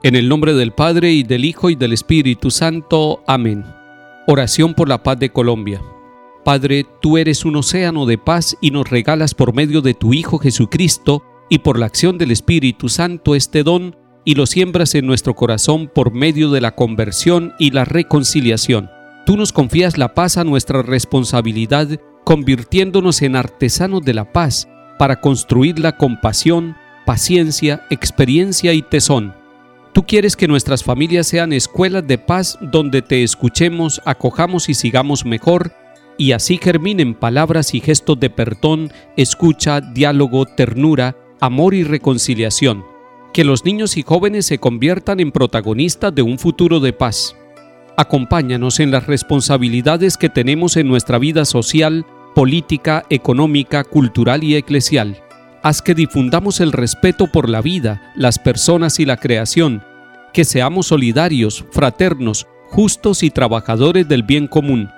En el nombre del Padre y del Hijo y del Espíritu Santo. Amén. Oración por la paz de Colombia. Padre, tú eres un océano de paz y nos regalas por medio de tu Hijo Jesucristo y por la acción del Espíritu Santo este don y lo siembras en nuestro corazón por medio de la conversión y la reconciliación. Tú nos confías la paz a nuestra responsabilidad, convirtiéndonos en artesanos de la paz para construirla con pasión, paciencia, experiencia y tesón Tú quieres que nuestras familias sean escuelas de paz donde te escuchemos, acojamos y sigamos mejor, y así germinen palabras y gestos de perdón, escucha, diálogo, ternura, amor y reconciliación. Que los niños y jóvenes se conviertan en protagonistas de un futuro de paz. Acompáñanos en las responsabilidades que tenemos en nuestra vida social, política, económica, cultural y eclesial haz que difundamos el respeto por la vida, las personas y la creación, que seamos solidarios, fraternos, justos y trabajadores del bien común.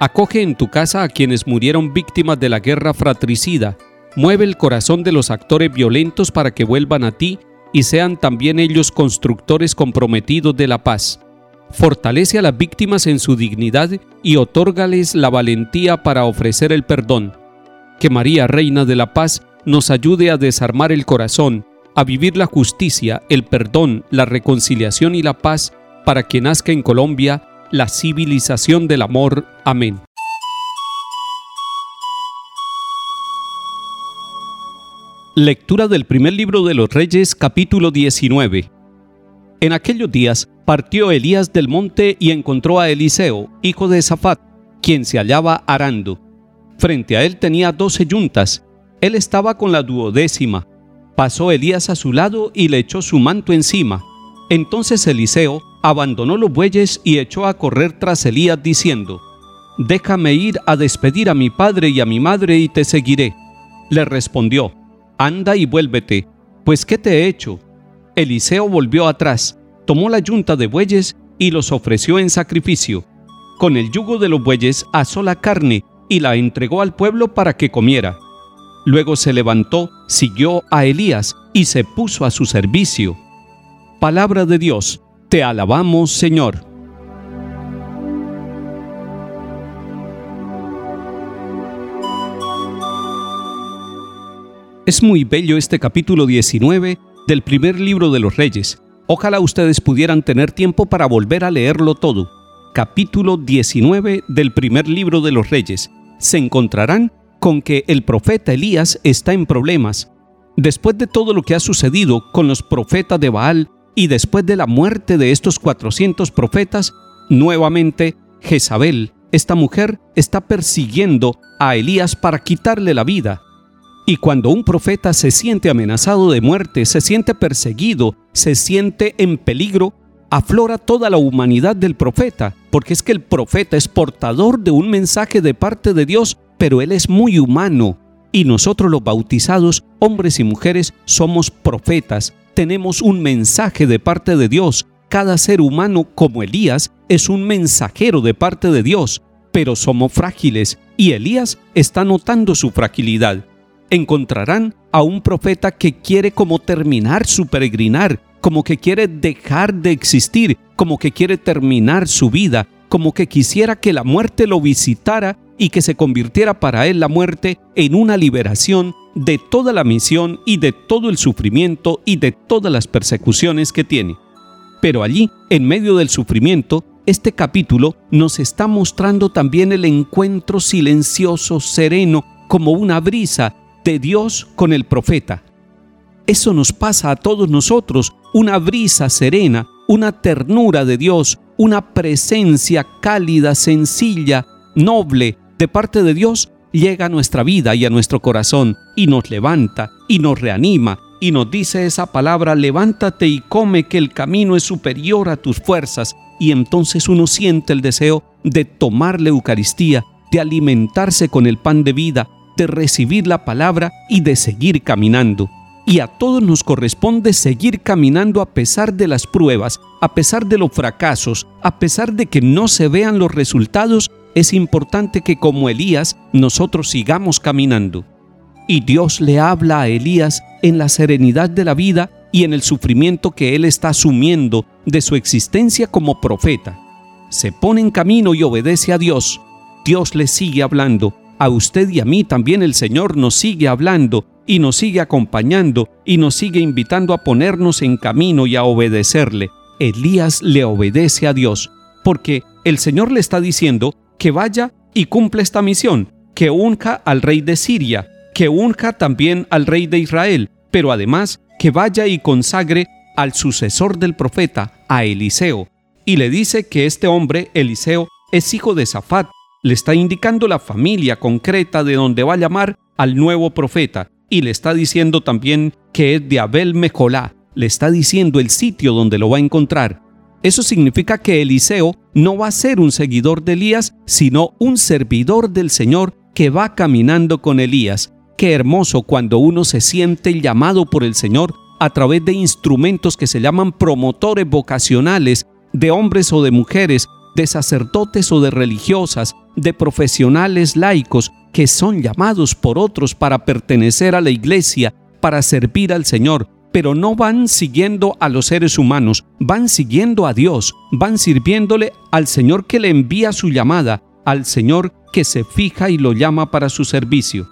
Acoge en tu casa a quienes murieron víctimas de la guerra fratricida, mueve el corazón de los actores violentos para que vuelvan a ti y sean también ellos constructores comprometidos de la paz. Fortalece a las víctimas en su dignidad y otórgales la valentía para ofrecer el perdón. Que María, Reina de la Paz, nos ayude a desarmar el corazón, a vivir la justicia, el perdón, la reconciliación y la paz para que nazca en Colombia la civilización del amor. Amén. Lectura del primer libro de los Reyes capítulo 19. En aquellos días partió Elías del monte y encontró a Eliseo, hijo de Safat, quien se hallaba arando. Frente a él tenía doce yuntas él estaba con la duodécima. Pasó Elías a su lado y le echó su manto encima. Entonces Eliseo abandonó los bueyes y echó a correr tras Elías diciendo, Déjame ir a despedir a mi padre y a mi madre y te seguiré. Le respondió, Anda y vuélvete, pues ¿qué te he hecho? Eliseo volvió atrás, tomó la yunta de bueyes y los ofreció en sacrificio. Con el yugo de los bueyes asó la carne y la entregó al pueblo para que comiera. Luego se levantó, siguió a Elías y se puso a su servicio. Palabra de Dios, te alabamos Señor. Es muy bello este capítulo 19 del primer libro de los Reyes. Ojalá ustedes pudieran tener tiempo para volver a leerlo todo. Capítulo 19 del primer libro de los Reyes. Se encontrarán con que el profeta Elías está en problemas. Después de todo lo que ha sucedido con los profetas de Baal y después de la muerte de estos 400 profetas, nuevamente Jezabel, esta mujer, está persiguiendo a Elías para quitarle la vida. Y cuando un profeta se siente amenazado de muerte, se siente perseguido, se siente en peligro, aflora toda la humanidad del profeta, porque es que el profeta es portador de un mensaje de parte de Dios pero Él es muy humano y nosotros los bautizados, hombres y mujeres, somos profetas, tenemos un mensaje de parte de Dios. Cada ser humano, como Elías, es un mensajero de parte de Dios, pero somos frágiles y Elías está notando su fragilidad. Encontrarán a un profeta que quiere como terminar su peregrinar, como que quiere dejar de existir, como que quiere terminar su vida, como que quisiera que la muerte lo visitara y que se convirtiera para él la muerte en una liberación de toda la misión y de todo el sufrimiento y de todas las persecuciones que tiene. Pero allí, en medio del sufrimiento, este capítulo nos está mostrando también el encuentro silencioso, sereno, como una brisa de Dios con el profeta. Eso nos pasa a todos nosotros, una brisa serena, una ternura de Dios, una presencia cálida, sencilla, noble, de parte de Dios llega a nuestra vida y a nuestro corazón y nos levanta y nos reanima y nos dice esa palabra, levántate y come que el camino es superior a tus fuerzas y entonces uno siente el deseo de tomar la Eucaristía, de alimentarse con el pan de vida, de recibir la palabra y de seguir caminando. Y a todos nos corresponde seguir caminando a pesar de las pruebas, a pesar de los fracasos, a pesar de que no se vean los resultados es importante que como Elías nosotros sigamos caminando. Y Dios le habla a Elías en la serenidad de la vida y en el sufrimiento que él está asumiendo de su existencia como profeta. Se pone en camino y obedece a Dios. Dios le sigue hablando. A usted y a mí también el Señor nos sigue hablando y nos sigue acompañando y nos sigue invitando a ponernos en camino y a obedecerle. Elías le obedece a Dios porque el Señor le está diciendo que vaya y cumple esta misión, que unja al rey de Siria, que unja también al rey de Israel, pero además que vaya y consagre al sucesor del profeta, a Eliseo, y le dice que este hombre, Eliseo, es hijo de Safat, le está indicando la familia concreta de donde va a llamar al nuevo profeta, y le está diciendo también que es de Abel Mecolá, le está diciendo el sitio donde lo va a encontrar. Eso significa que Eliseo no va a ser un seguidor de Elías, sino un servidor del Señor que va caminando con Elías. Qué hermoso cuando uno se siente llamado por el Señor a través de instrumentos que se llaman promotores vocacionales, de hombres o de mujeres, de sacerdotes o de religiosas, de profesionales laicos que son llamados por otros para pertenecer a la iglesia, para servir al Señor, pero no van siguiendo a los seres humanos, van siguiendo a Dios, van sirviéndole al Señor que le envía su llamada, al Señor que se fija y lo llama para su servicio.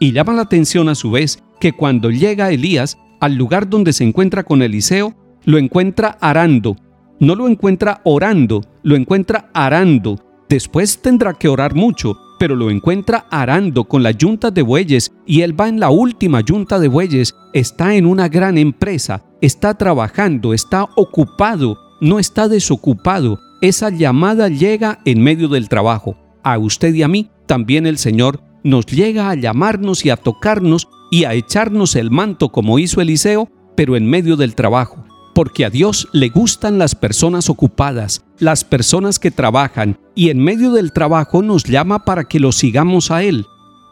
Y llama la atención a su vez que cuando llega Elías al lugar donde se encuentra con Eliseo, lo encuentra arando. No lo encuentra orando, lo encuentra arando. Después tendrá que orar mucho, pero lo encuentra arando con la yunta de bueyes y él va en la última yunta de bueyes, está en una gran empresa, está trabajando, está ocupado, no está desocupado. Esa llamada llega en medio del trabajo. A usted y a mí también el Señor nos llega a llamarnos y a tocarnos y a echarnos el manto como hizo Eliseo, pero en medio del trabajo. Porque a Dios le gustan las personas ocupadas, las personas que trabajan, y en medio del trabajo nos llama para que lo sigamos a Él.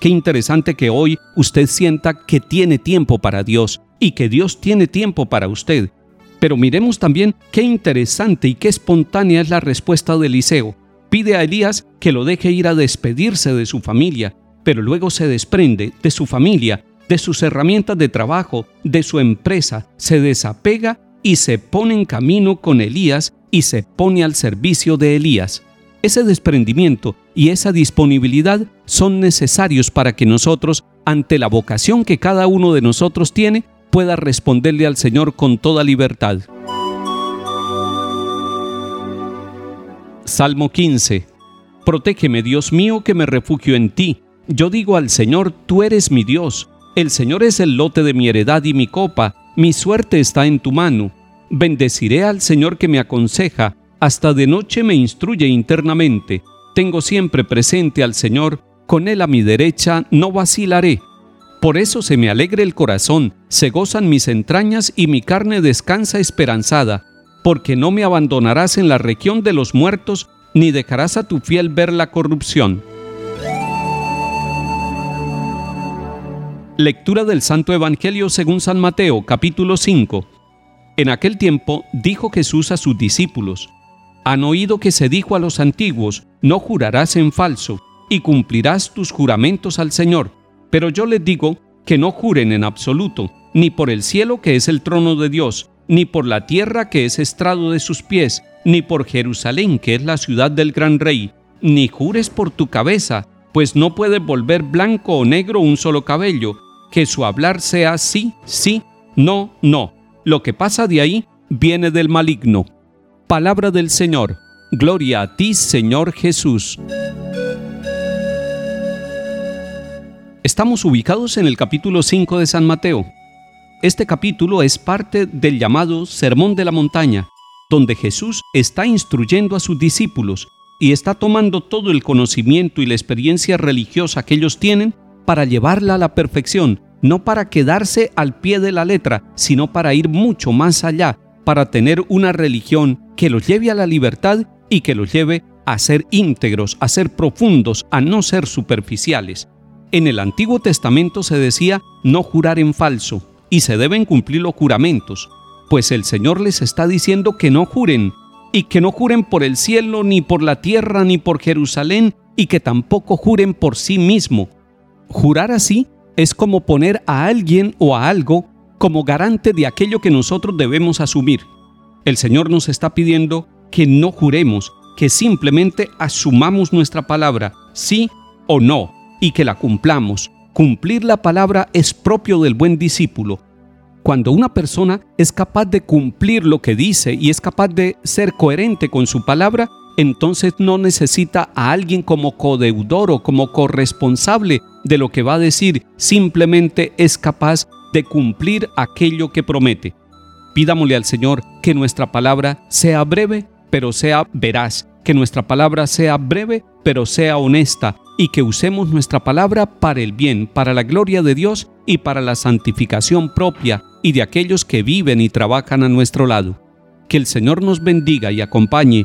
Qué interesante que hoy usted sienta que tiene tiempo para Dios y que Dios tiene tiempo para usted. Pero miremos también qué interesante y qué espontánea es la respuesta de Eliseo. Pide a Elías que lo deje ir a despedirse de su familia, pero luego se desprende de su familia, de sus herramientas de trabajo, de su empresa, se desapega y se pone en camino con Elías y se pone al servicio de Elías. Ese desprendimiento y esa disponibilidad son necesarios para que nosotros, ante la vocación que cada uno de nosotros tiene, pueda responderle al Señor con toda libertad. Salmo 15. Protégeme, Dios mío, que me refugio en ti. Yo digo al Señor, tú eres mi Dios. El Señor es el lote de mi heredad y mi copa. Mi suerte está en tu mano. Bendeciré al Señor que me aconseja. Hasta de noche me instruye internamente. Tengo siempre presente al Señor. Con Él a mi derecha no vacilaré. Por eso se me alegre el corazón, se gozan mis entrañas y mi carne descansa esperanzada, porque no me abandonarás en la región de los muertos, ni dejarás a tu fiel ver la corrupción. Lectura del Santo Evangelio según San Mateo, capítulo 5. En aquel tiempo dijo Jesús a sus discípulos, Han oído que se dijo a los antiguos, no jurarás en falso, y cumplirás tus juramentos al Señor pero yo les digo que no juren en absoluto, ni por el cielo que es el trono de Dios, ni por la tierra que es estrado de sus pies, ni por Jerusalén que es la ciudad del gran rey, ni jures por tu cabeza, pues no puedes volver blanco o negro un solo cabello, que su hablar sea sí, sí, no, no. Lo que pasa de ahí viene del maligno. Palabra del Señor. Gloria a ti, Señor Jesús. Estamos ubicados en el capítulo 5 de San Mateo. Este capítulo es parte del llamado Sermón de la Montaña, donde Jesús está instruyendo a sus discípulos y está tomando todo el conocimiento y la experiencia religiosa que ellos tienen para llevarla a la perfección, no para quedarse al pie de la letra, sino para ir mucho más allá, para tener una religión que los lleve a la libertad y que los lleve a ser íntegros, a ser profundos, a no ser superficiales. En el Antiguo Testamento se decía no jurar en falso y se deben cumplir los juramentos, pues el Señor les está diciendo que no juren y que no juren por el cielo, ni por la tierra, ni por Jerusalén, y que tampoco juren por sí mismo. Jurar así es como poner a alguien o a algo como garante de aquello que nosotros debemos asumir. El Señor nos está pidiendo que no juremos, que simplemente asumamos nuestra palabra, sí o no, y que la cumplamos. Cumplir la palabra es propio del buen discípulo. Cuando una persona es capaz de cumplir lo que dice y es capaz de ser coherente con su palabra, entonces no necesita a alguien como codeudor o como corresponsable de lo que va a decir, simplemente es capaz de cumplir aquello que promete. Pidámosle al Señor que nuestra palabra sea breve, pero sea veraz, que nuestra palabra sea breve, pero sea honesta, y que usemos nuestra palabra para el bien, para la gloria de Dios y para la santificación propia y de aquellos que viven y trabajan a nuestro lado. Que el Señor nos bendiga y acompañe